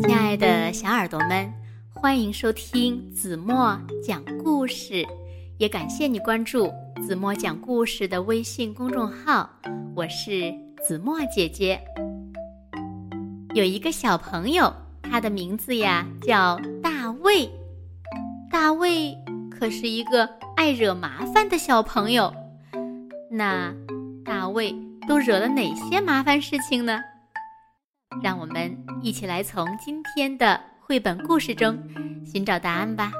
亲爱的小耳朵们，欢迎收听子墨讲故事，也感谢你关注子墨讲故事的微信公众号。我是子墨姐姐。有一个小朋友，他的名字呀叫大卫。大卫可是一个爱惹麻烦的小朋友。那大卫都惹了哪些麻烦事情呢？让我们一起来从今天的绘本故事中寻找答案吧！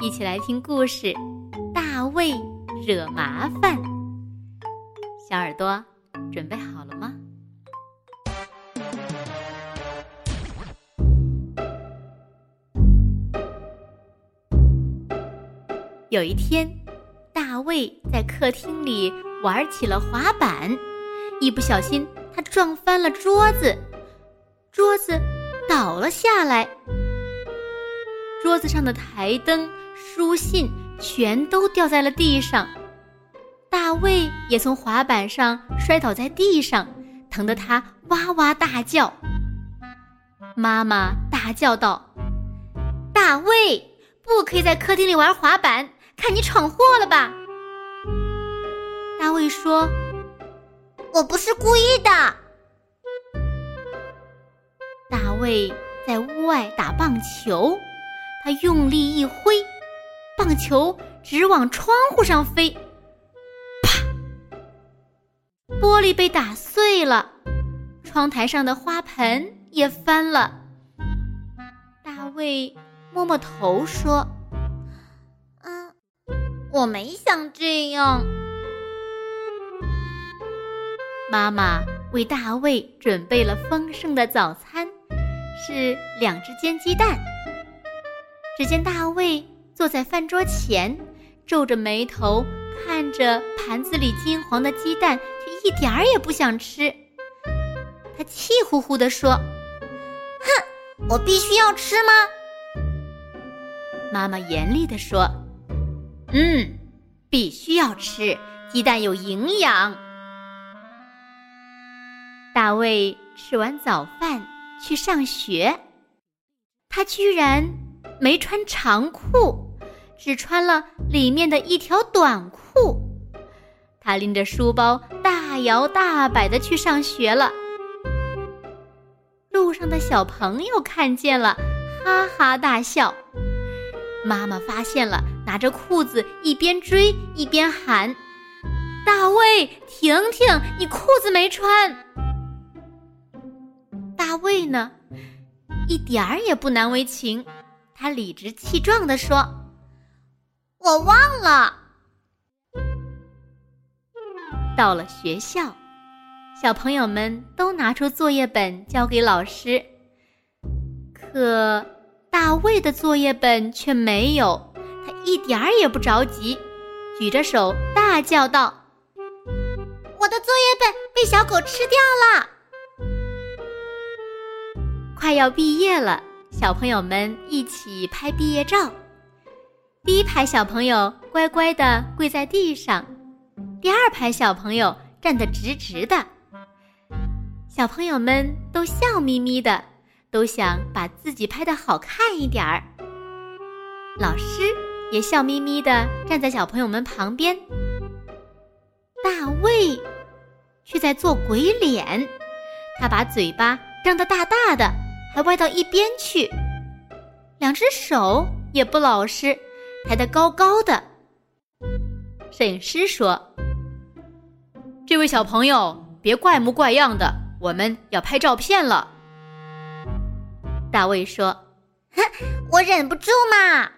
一起来听故事《大卫惹麻烦》。小耳朵准备好了吗？有一天，大卫在客厅里玩起了滑板，一不小心。他撞翻了桌子，桌子倒了下来，桌子上的台灯、书信全都掉在了地上。大卫也从滑板上摔倒在地上，疼得他哇哇大叫。妈妈大叫道：“大卫，不可以在客厅里玩滑板，看你闯祸了吧？”大卫说。我不是故意的。大卫在屋外打棒球，他用力一挥，棒球直往窗户上飞，啪！玻璃被打碎了，窗台上的花盆也翻了。大卫摸摸头说：“嗯，我没想这样。”妈妈为大卫准备了丰盛的早餐，是两只煎鸡蛋。只见大卫坐在饭桌前，皱着眉头看着盘子里金黄的鸡蛋，却一点儿也不想吃。他气呼呼地说：“哼，我必须要吃吗？”妈妈严厉地说：“嗯，必须要吃，鸡蛋有营养。”大卫吃完早饭去上学，他居然没穿长裤，只穿了里面的一条短裤。他拎着书包大摇大摆的去上学了。路上的小朋友看见了，哈哈大笑。妈妈发现了，拿着裤子一边追一边喊：“大卫，婷婷，你裤子没穿！”大卫呢，一点儿也不难为情，他理直气壮地说：“我忘了。”到了学校，小朋友们都拿出作业本交给老师，可大卫的作业本却没有。他一点儿也不着急，举着手大叫道：“我的作业本被小狗吃掉了！”快要毕业了，小朋友们一起拍毕业照。第一排小朋友乖乖的跪在地上，第二排小朋友站得直直的。小朋友们都笑眯眯的，都想把自己拍的好看一点儿。老师也笑眯眯的站在小朋友们旁边。大卫却在做鬼脸，他把嘴巴张得大大的。还歪到一边去，两只手也不老实，抬得高高的。摄影师说：“这位小朋友，别怪模怪样的，我们要拍照片了。”大卫说：“哼，我忍不住嘛。”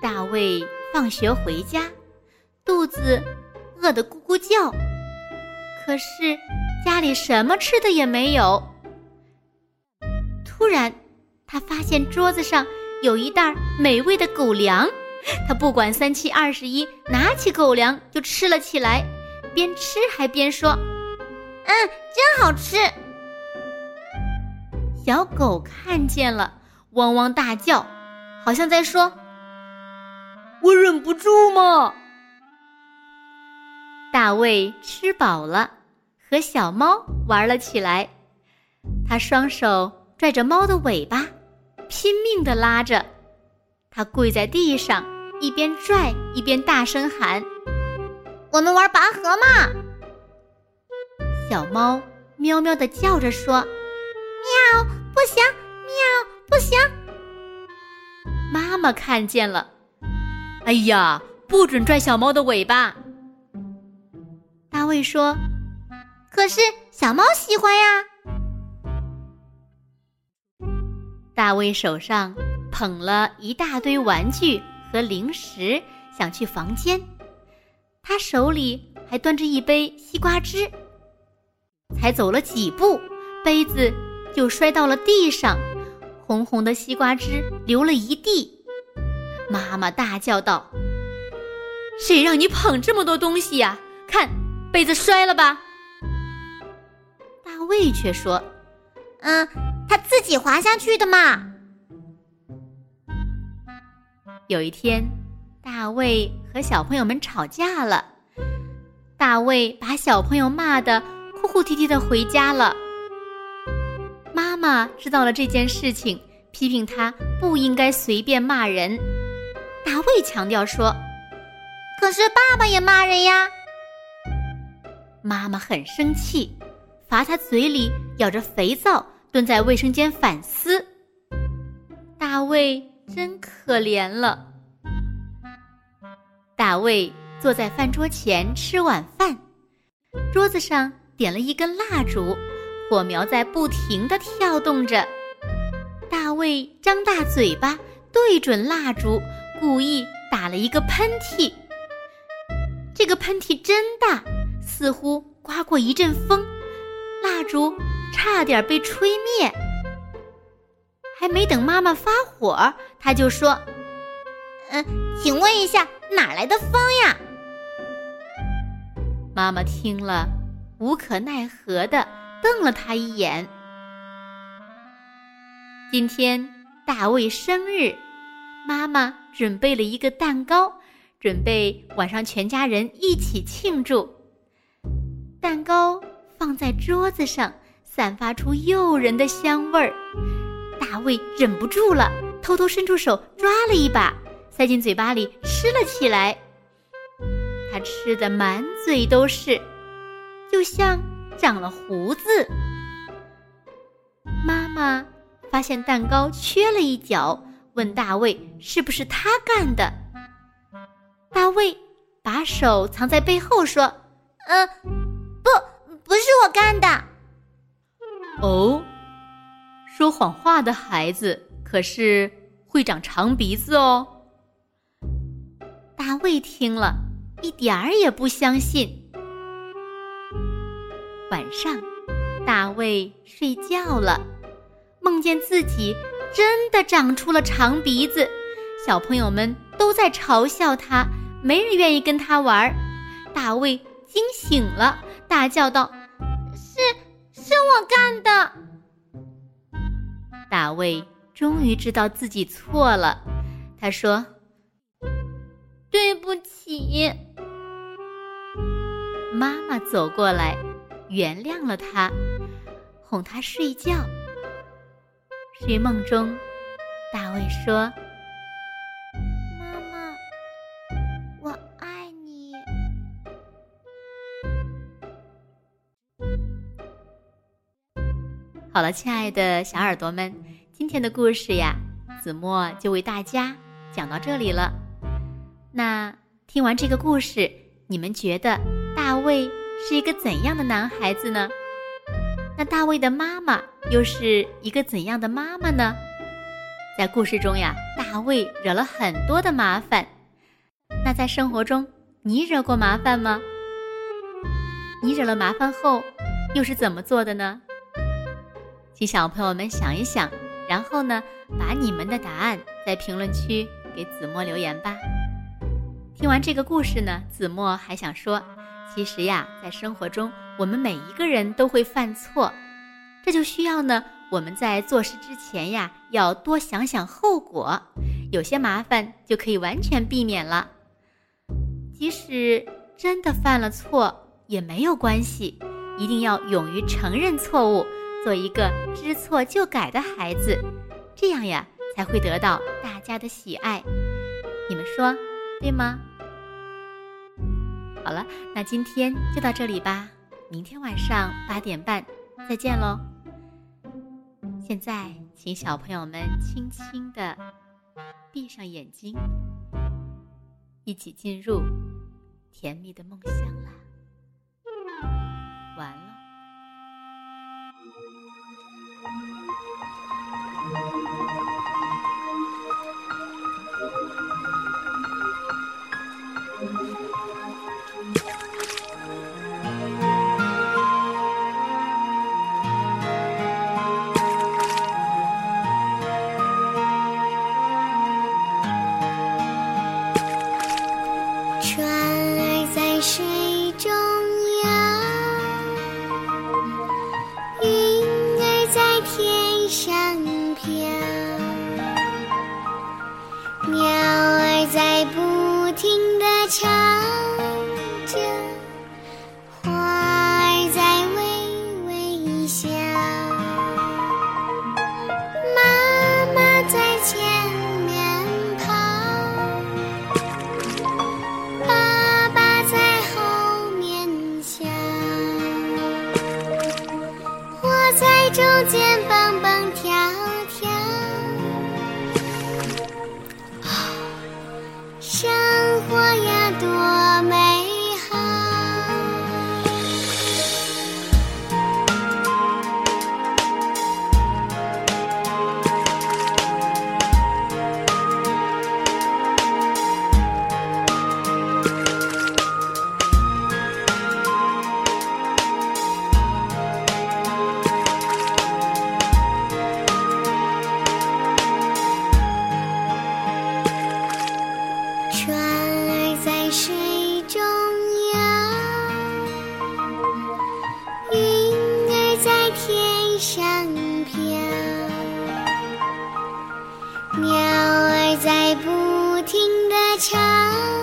大卫放学回家，肚子饿得咕咕叫，可是。家里什么吃的也没有。突然，他发现桌子上有一袋美味的狗粮，他不管三七二十一，拿起狗粮就吃了起来，边吃还边说：“嗯，真好吃。”小狗看见了，汪汪大叫，好像在说：“我忍不住嘛。”大卫吃饱了。和小猫玩了起来。他双手拽着猫的尾巴，拼命地拉着。他跪在地上，一边拽一边大声喊：“我们玩拔河嘛！”小猫喵喵地叫着说：“喵，不行！喵，不行！”妈妈看见了，哎呀，不准拽小猫的尾巴！大卫说：“可是小猫喜欢呀。”大卫手上捧了一大堆玩具和零食，想去房间。他手里还端着一杯西瓜汁。才走了几步，杯子就摔到了地上，红红的西瓜汁流了一地。妈妈大叫道：“谁让你捧这么多东西呀？看，杯子摔了吧！”大卫却说：“嗯。”他自己滑下去的嘛。有一天，大卫和小朋友们吵架了，大卫把小朋友骂得哭哭啼啼的回家了。妈妈知道了这件事情，批评他不应该随便骂人。大卫强调说：“可是爸爸也骂人呀。”妈妈很生气，罚他嘴里咬着肥皂。蹲在卫生间反思，大卫真可怜了。大卫坐在饭桌前吃晚饭，桌子上点了一根蜡烛，火苗在不停的跳动着。大卫张大嘴巴对准蜡烛，故意打了一个喷嚏。这个喷嚏真大，似乎刮过一阵风，蜡烛。差点被吹灭，还没等妈妈发火，他就说：“嗯，请问一下，哪来的风呀？”妈妈听了，无可奈何的瞪了他一眼。今天大卫生日，妈妈准备了一个蛋糕，准备晚上全家人一起庆祝。蛋糕放在桌子上。散发出诱人的香味儿，大卫忍不住了，偷偷伸出手抓了一把，塞进嘴巴里吃了起来。他吃的满嘴都是，就像长了胡子。妈妈发现蛋糕缺了一角，问大卫是不是他干的。大卫把手藏在背后说：“嗯，不，不是我干的。”哦，说谎话的孩子可是会长长鼻子哦。大卫听了一点儿也不相信。晚上，大卫睡觉了，梦见自己真的长出了长鼻子，小朋友们都在嘲笑他，没人愿意跟他玩。大卫惊醒了，大叫道。是我干的。大卫终于知道自己错了，他说：“对不起。”妈妈走过来，原谅了他，哄他睡觉。睡梦中，大卫说。好了，亲爱的小耳朵们，今天的故事呀，子墨就为大家讲到这里了。那听完这个故事，你们觉得大卫是一个怎样的男孩子呢？那大卫的妈妈又是一个怎样的妈妈呢？在故事中呀，大卫惹了很多的麻烦。那在生活中，你惹过麻烦吗？你惹了麻烦后，又是怎么做的呢？请小朋友们想一想，然后呢，把你们的答案在评论区给子墨留言吧。听完这个故事呢，子墨还想说，其实呀，在生活中，我们每一个人都会犯错，这就需要呢，我们在做事之前呀，要多想想后果，有些麻烦就可以完全避免了。即使真的犯了错也没有关系，一定要勇于承认错误，做一个知错就改的孩子，这样呀才会得到大家的喜爱。你们说对吗？好了，那今天就到这里吧，明天晚上八点半再见喽。现在，请小朋友们轻轻的闭上眼睛，一起进入甜蜜的梦乡。上飘鸟儿在不停地唱着，花儿在微微笑，妈妈在前面跑，爸爸在后面笑。我在中间蹦蹦。鸟儿在不停地唱。